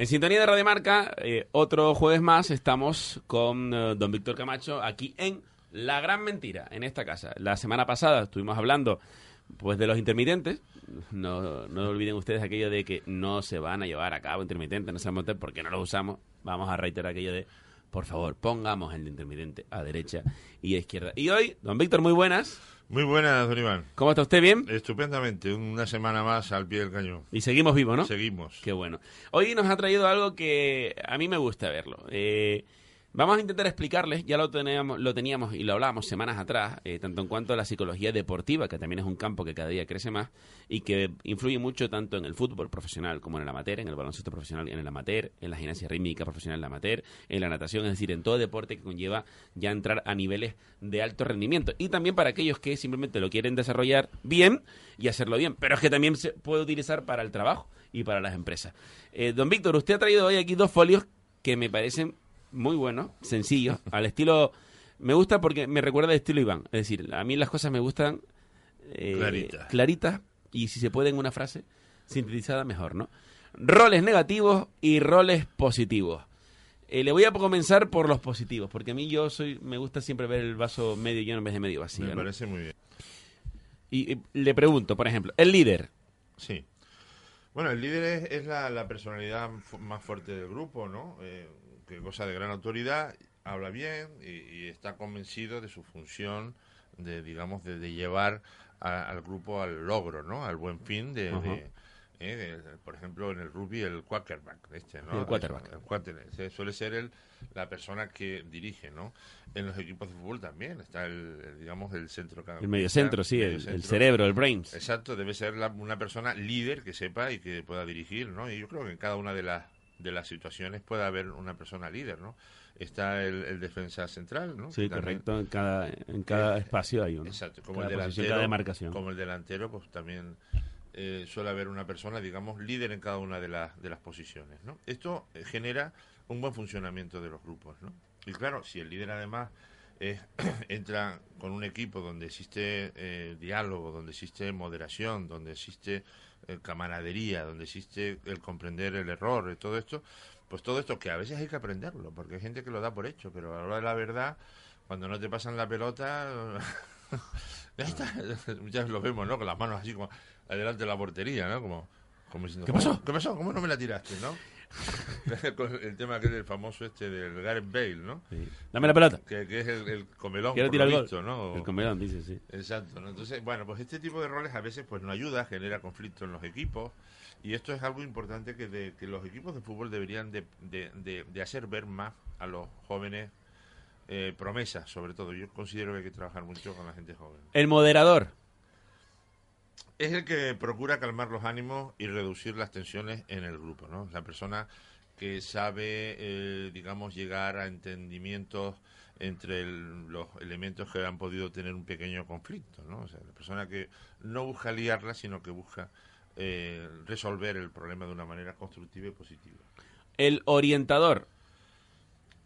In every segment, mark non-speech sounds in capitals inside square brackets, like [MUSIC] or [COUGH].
En sintonía de Radio Marca, eh, otro jueves más estamos con eh, don Víctor Camacho aquí en La Gran Mentira, en esta casa. La semana pasada estuvimos hablando pues de los intermitentes. No, no olviden ustedes aquello de que no se van a llevar a cabo intermitentes, no a meter porque no los usamos. Vamos a reiterar aquello de, por favor, pongamos el intermitente a derecha y a izquierda. Y hoy, don Víctor, muy buenas. Muy buenas, don Iván. ¿Cómo está usted? ¿Bien? Estupendamente, una semana más al pie del cañón. Y seguimos vivos, ¿no? Seguimos. Qué bueno. Hoy nos ha traído algo que a mí me gusta verlo. Eh, vamos a intentar explicarles, ya lo teníamos, lo teníamos y lo hablábamos semanas atrás, eh, tanto en cuanto a la psicología deportiva, que también es un campo que cada día crece más y que influye mucho tanto en el fútbol profesional como en el amateur, en el baloncesto profesional y en el amateur, en la gimnasia rítmica profesional en el amateur, en la natación, es decir, en todo deporte que conlleva ya entrar a niveles de alto rendimiento. Y también para aquellos que simplemente lo quieren desarrollar bien y hacerlo bien, pero es que también se puede utilizar para el trabajo y para las empresas. Eh, don Víctor, usted ha traído hoy aquí dos folios que me parecen muy buenos, sencillos, [LAUGHS] al estilo... Me gusta porque me recuerda al estilo Iván. Es decir, a mí las cosas me gustan eh, Claritas. claritas y si se puede en una frase sintetizada, mejor, ¿no? Roles negativos y roles positivos. Eh, le voy a comenzar por los positivos, porque a mí yo soy, me gusta siempre ver el vaso medio lleno en vez de medio vacío. Me ¿no? parece muy bien. Y, y le pregunto, por ejemplo, el líder. Sí. Bueno, el líder es, es la, la personalidad más fuerte del grupo, ¿no? Eh, que goza de gran autoridad, habla bien y, y está convencido de su función de, digamos, de, de llevar a- al grupo al logro, ¿no? Al buen fin de... De- eh, de- por ejemplo, en el rugby, el quarterback, este, ¿no? El quarterback. El quarterback. Ese Suele ser el, la persona que dirige, ¿no? En los equipos de fútbol también está el, el, digamos, el centro. El mediocentro, sí, el, el cerebro, el brains. Exacto, debe ser la- una persona líder que sepa y que pueda dirigir, ¿no? Y yo creo que en cada una de las de las situaciones puede haber una persona líder, ¿no? Está el, el defensa central, ¿no? Sí, también- correcto. En cada, en cada Eh, espacio hay uno. Exacto, como Cada el delantero, cada demarcación. como el delantero, pues también eh, suele haber una persona, digamos, líder en cada una de las de las posiciones, ¿no? Esto eh, genera un buen funcionamiento de los grupos, ¿no? Y claro, si el líder además es- [CLEARS THROAT] entra con un equipo donde existe eh, diálogo, donde existe moderación, donde existe eh, camaradería, donde existe el comprender el error y todo esto, pues todo esto que a veces hay que aprenderlo, porque hay gente que lo da por hecho, pero a la hora de la verdad, cuando no te pasan la pelota, [LAUGHS] ya está, [LAUGHS] lo vemos, ¿no? Con las manos así como adelante de la portería, ¿no? Como, como diciendo, ¿Qué pasó? ¿Qué pasó? ¿Cómo no me la tiraste, no? [LAUGHS] El tema que es el famoso este del Gareth Bale, ¿no? Sí. Dame la pelota. Que, que es el, el comelón, Quiero tirar el gol. visto, ¿no? El comelón, dice, sí. Exacto, ¿no? Entonces, bueno, pues este tipo de roles a veces pues no ayuda, genera conflicto en los equipos y esto es algo importante que, de- que los equipos de fútbol deberían de, de- de- de hacer ver más a los jóvenes eh, promesas, sobre todo. Yo considero que hay que trabajar mucho con la gente joven. El moderador. Es el que procura calmar los ánimos y reducir las tensiones en el grupo, ¿no? La persona que sabe, eh, digamos, llegar a entendimientos entre los elementos que han podido tener un pequeño conflicto, ¿no? O sea, la persona que no busca liarla, sino que busca eh, resolver el problema de una manera constructiva y positiva. El orientador.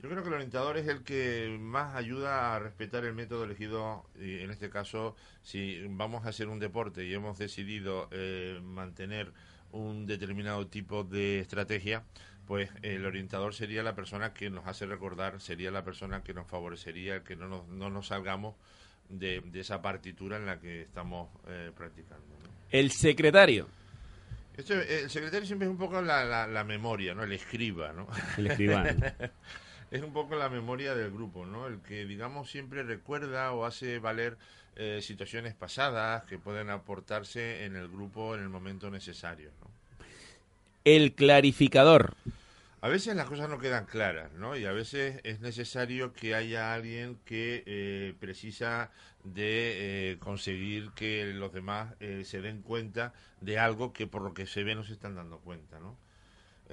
Yo creo que el orientador es el que más ayuda a respetar el método elegido, y en este caso, si vamos a hacer un deporte y hemos decidido eh, mantener un determinado tipo de estrategia, pues el orientador sería la persona que nos hace recordar, sería la persona que nos favorecería, que no nos, no nos salgamos de, de esa partitura en la que estamos eh, practicando. ¿no? El secretario. Esto, eh, el secretario siempre es un poco la, la, la memoria, ¿no? El escriba, ¿no? El escribano. [LAUGHS] es un poco la memoria del grupo, ¿no? El que, digamos, siempre recuerda o hace valer eh, situaciones pasadas que pueden aportarse en el grupo en el momento necesario, ¿no? El clarificador. A veces las cosas no quedan claras, ¿no? Y a veces es necesario que haya alguien que eh, precisa de eh, conseguir que los demás eh, se den cuenta de algo que por lo que se ve no se están dando cuenta, ¿no?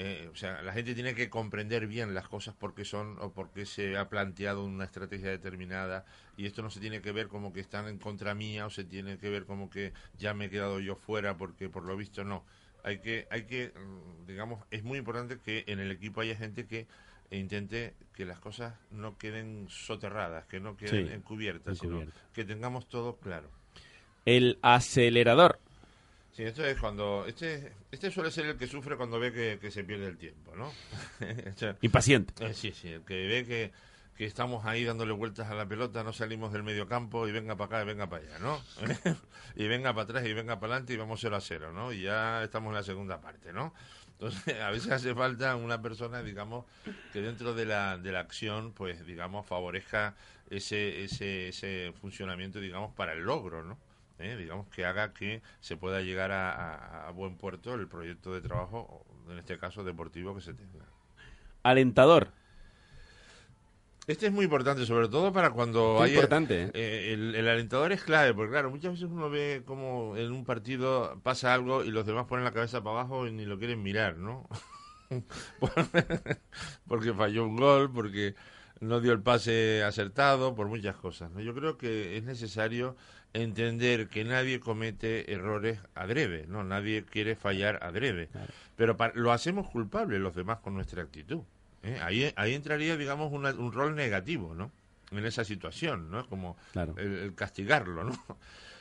Eh, o sea, la gente tiene que comprender bien las cosas porque son o porque se ha planteado una estrategia determinada y esto no se tiene que ver como que están en contra mía o se tiene que ver como que ya me he quedado yo fuera porque por lo visto no. Hay que, hay que, mm, digamos, es muy importante que en el equipo haya gente que intente que las cosas no queden soterradas, que no queden Sí, encubiertas, sino encubiertas. que tengamos todo claro. El acelerador. Sí, esto es cuando. Este, este suele ser el que sufre cuando ve que, que se pierde el tiempo, ¿no? [LAUGHS] O sea, Impaciente. eh, sí, sí, el que ve que, que estamos ahí dándole vueltas a la pelota, no salimos del medio campo y venga para acá y venga para allá, ¿no? [LAUGHS] y venga para atrás y venga para adelante y vamos 0 a 0, ¿no? Y ya estamos en la segunda parte, ¿no? Entonces, [LAUGHS] a veces hace falta una persona, digamos, que dentro de la, de la acción, pues, digamos, favorezca ese, ese, ese funcionamiento, digamos, para el logro, ¿no? ¿Eh? digamos que haga que se pueda llegar a, a- a buen puerto el proyecto de trabajo, en este caso deportivo, que se tenga. Alentador. Este es muy importante, sobre todo para cuando Qué hay... importante, ¿eh? eh, el, el alentador es clave, porque claro, muchas veces uno ve como en un partido pasa algo y los demás ponen la cabeza para abajo y ni lo quieren mirar, ¿no? [LAUGHS] porque falló un gol, porque no dio el pase acertado, por muchas cosas. ¿no? Yo creo que es necesario entender que nadie comete errores adrede, ¿no? Nadie quiere fallar adrede. Pero pa- lo hacemos culpable los demás con nuestra actitud. ¿eh? Ahí, ahí entraría, digamos, una- un rol negativo, ¿no? En esa situación, ¿no? Como Claro. el, el castigarlo, ¿no? [LAUGHS]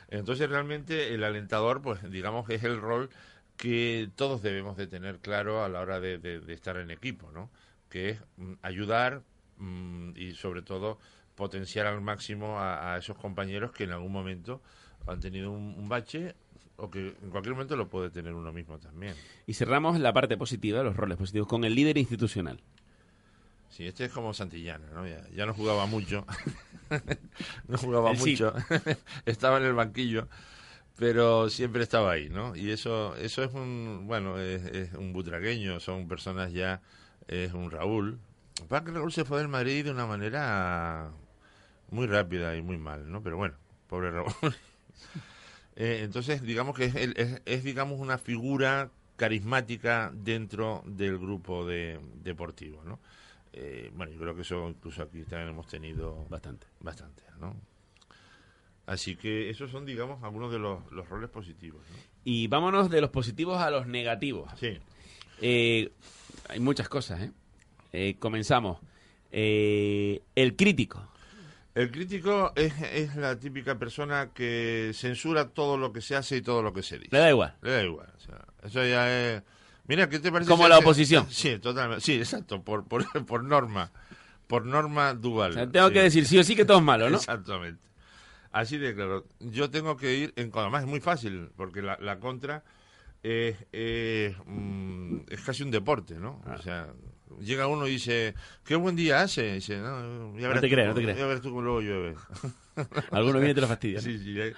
Entonces realmente el alentador, pues digamos es el rol que todos debemos de tener claro a la hora de, de- de estar en equipo, ¿no? Que es mm, ayudar mm, y sobre todo potenciar al máximo a, a esos compañeros que en algún momento han tenido un, un bache o que en cualquier momento lo puede tener uno mismo también. Y cerramos la parte positiva, los roles positivos, con el líder institucional. Sí, este es como Santillana, ¿no? Ya, ya no jugaba mucho. [LAUGHS] no jugaba El mucho. [LAUGHS] estaba en el banquillo, pero siempre estaba ahí, ¿no? Y eso eso es un, bueno, es, es un butragueño, son personas ya, es un Raúl. Para que Raúl se fue del Madrid de una manera muy rápida y muy mal, ¿no? Pero bueno, pobre Raúl. [LAUGHS] Eh, entonces, digamos que es, es, es, digamos, una figura carismática dentro del grupo de, deportivo, ¿no? Eh, bueno, yo creo que eso incluso aquí también hemos tenido Bastante. bastante, ¿no? Así que esos son, digamos, algunos de los, los roles positivos, ¿no? Y vámonos de los positivos a los negativos. Sí. Eh, hay muchas cosas, ¿eh? Eh, comenzamos. Eh, el crítico. El crítico es, es la típica persona que censura todo lo que se hace y todo lo que se dice. Le da igual. Le da igual. o sea, eso ya es... Mira, ¿qué te parece? Como si la hace- oposición. Sí, totalmente. Sí, exacto, por, por, [LAUGHS] por norma. Por norma dual. O sea, tengo sí. que decir sí o sí que todo es malo, ¿no? [LAUGHS] Exactamente. Así de claro. Yo tengo que ir, en, además es muy fácil, porque la, la contra es, es, mm, es casi un deporte, ¿no? Ah. O sea, llega uno y dice, qué buen día hace. Y dice, no, ya verás te creas, no te creas. Ya verás tú cómo luego llueve. [LAUGHS] Alguno viene y te lo fastidia. ¿no? Sí, sí, hay,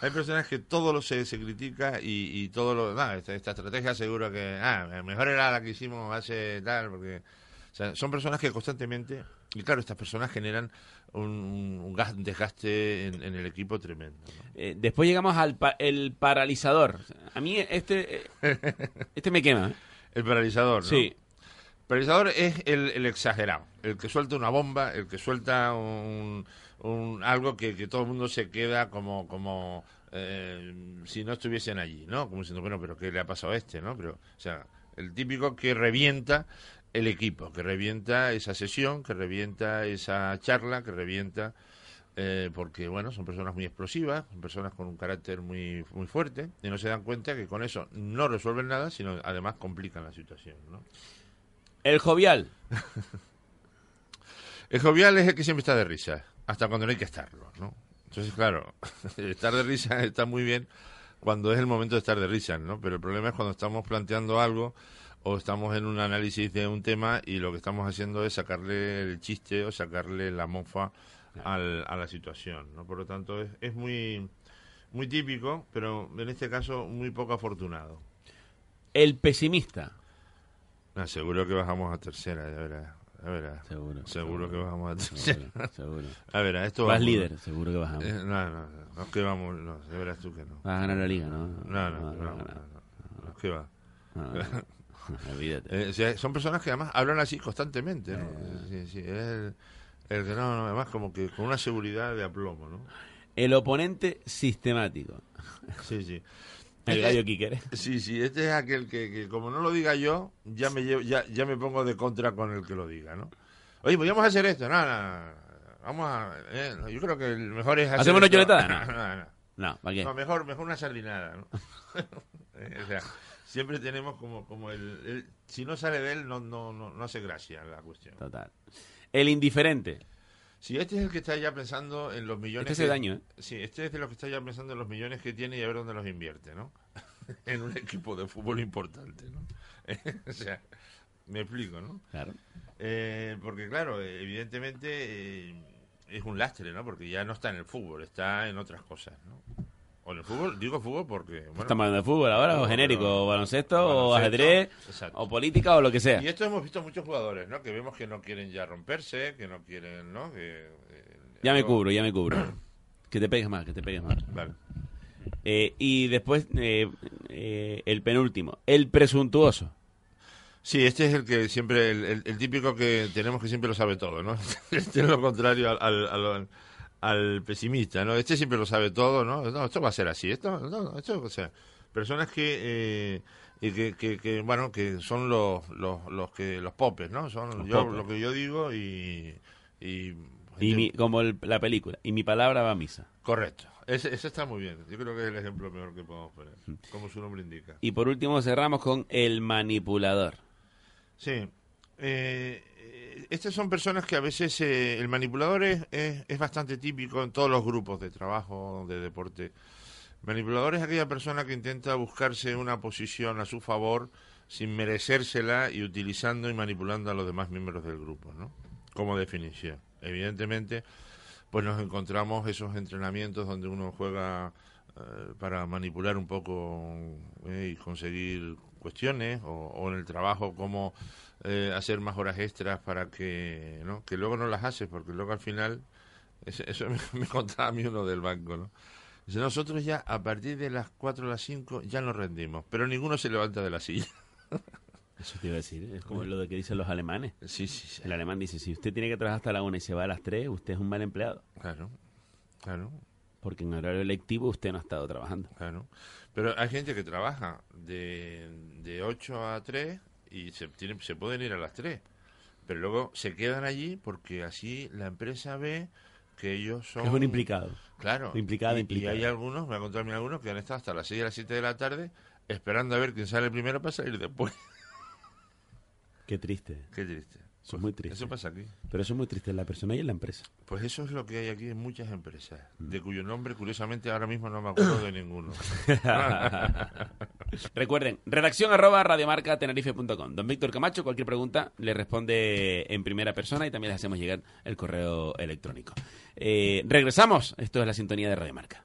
hay personas que todo lo se, se critica y, y todo lo... nada, esta, esta estrategia seguro que... Ah, mejor era la que hicimos hace tal, porque... O sea, son personas que constantemente... Y claro, estas personas generan un, un gas- un desgaste en, en el equipo tremendo. ¿no? Eh, después llegamos al pa- el paralizador. A mí este, eh, [LAUGHS] este me quema. El paralizador, ¿no? Sí. Paralizador es el, el exagerado, el que suelta una bomba, el que suelta un, un- algo que, que todo el mundo se queda como como eh, si no estuviesen allí, ¿no? Como diciendo, bueno, pero ¿qué le ha pasado a este, no? Pero, o sea, el típico que revienta el equipo, que revienta esa sesión, que revienta esa charla, que revienta eh, porque bueno son personas muy explosivas son personas con un carácter muy muy fuerte y no se dan cuenta que con eso no resuelven nada sino además complican la situación ¿no? El jovial. El jovial es el que siempre está de risa, hasta cuando no hay que estarlo, ¿no? Entonces, claro, [LAUGHS] estar de risa está muy bien cuando es el momento de estar de risa, ¿no? Pero el problema es cuando estamos planteando algo o estamos en un análisis de un tema y lo que estamos haciendo es sacarle el chiste o sacarle la mofa al- a la situación, ¿no? Por lo tanto, es, es muy, muy típico, pero en este caso muy poco afortunado. El pesimista. Ah, seguro que bajamos a tercera, ya verás. Ya verás. Seguro. Seguro que bajamos a tercera. Seguro. seguro. [LAUGHS] A ver, a esto Vas vamos. líder, seguro que bajamos. Eh, no, no, no, no, es que vamos, no, ya verás tú que no. Vas a ganar la liga, ¿no? No, no, no, no, no, no, no, es que va. no, no. [LAUGHS] Olvídate. Eh, o sea, son personas que además hablan así constantemente, ¿no? Sí, sí, es el, el que no, no, además como que con una seguridad de aplomo, ¿no? El oponente sistemático. Sí, sí. El Este- gallo Kiker. Sí, sí, este es aquel que, que como no lo diga yo, ya me llevo- ya, ya me pongo de contra con el que lo diga, ¿no? Oye, podríamos hacer esto, no, no, no, vamos a, eh, yo creo que el mejor es hacer ¿Hacemos una chuletada? No, [LAUGHS] no, no. No, ¿para qué? No, mejor, mejor una sardinada, ¿no? Eh, [LAUGHS] o sea, siempre tenemos como, como el, el- si no sale de él, no, no, no, no hace gracia la cuestión. Total. El indiferente. Si este es el que está ya pensando en los millones. Este daño, ¿eh? Sí, este es de los que está ya pensando en los millones que tiene y a ver dónde los invierte, ¿no? [LAUGHS] en un equipo de fútbol importante, ¿no? [LAUGHS] o sea, me explico, ¿no? Claro. Eh, porque, claro, evidentemente eh, es un lastre, ¿no? Porque ya no está en el fútbol, está en otras cosas, ¿no? O en el fútbol, digo fútbol porque. Bueno, ¿Estamos hablando de fútbol ahora? ¿O genérico? ¿O baloncesto? ¿O ajedrez? exacto. ¿O política? ¿O lo que sea? Y esto hemos visto muchos jugadores, ¿no? Que vemos que no quieren ya romperse, que no quieren, ¿no? Que, eh, Ya me cubro, ya me cubro. [CLEARS THROAT] Que te pegues más, que te pegues más. Vale. Eh, y después, eh, eh, el penúltimo. El presuntuoso. Sí, este es el que siempre, el, el- el típico que tenemos que siempre lo sabe todo, ¿no? [LAUGHS] Este es lo contrario al, al, al- al pesimista, ¿no? Este siempre lo sabe todo, ¿no? No, esto va a ser así, esto, no, esto, o sea, personas que, eh, y que, que, que, bueno, que son los, los, los que, los popes, ¿no? Son Los yo, popes. lo que yo digo y, y, Y mi- como el- la película. Y mi palabra va a misa. correcto. Ese, ese está muy bien. Yo creo que es el ejemplo mejor que podemos poner, como su nombre indica. Y por último cerramos con el manipulador. Sí. Eh, estas son personas que a veces eh, el manipulador es, es, bastante típico en todos los grupos de trabajo, de deporte. Manipulador es aquella persona que intenta buscarse una posición a su favor sin merecérsela y utilizando y manipulando a los demás miembros del grupo, ¿no? Como definición. Evidentemente, pues nos encontramos esos entrenamientos donde uno juega eh, para manipular un poco eh, y conseguir cuestiones o, en el trabajo cómo eh, hacer más horas extras para que no que luego no las haces porque luego al final eso [LAUGHS] me, me contaba a mí uno del banco no Dice, nosotros ya a partir de las 4 o las 5 ya nos rendimos pero ninguno se levanta de la silla [LAUGHS] Eso te iba a decir. Es como lo de que dicen los alemanes. sí sí, sí. El alemán dice, si usted tiene que trabajar hasta la una y se va a las tres, usted es un mal empleado. claro claro Porque en horario lectivo usted no ha estado trabajando. Claro. Pero hay gente que trabaja de, de 8 a 3 y se, tienen, se pueden ir a las 3. Pero luego se quedan allí porque así la empresa ve que ellos son... Es un implicado. Claro. Implicado, y, implicado. y hay algunos, me ha contado a mí algunos, que han estado hasta las 6 y las 7 de la tarde esperando a ver quién sale primero para salir después. Qué triste. Qué triste. Eso es muy triste. Eso pasa aquí. Pero eso es muy triste en la persona y en la empresa. Pues eso es lo que hay aquí en muchas empresas, de cuyo nombre, curiosamente, ahora mismo no me acuerdo de ninguno. [LAUGHS] Recuerden, redacción arroba radiomarcatenerife.com. Don Víctor Camacho, cualquier pregunta le responde en primera persona y también le hacemos llegar el correo electrónico. Eh, regresamos. Esto es la sintonía de Radio Marca.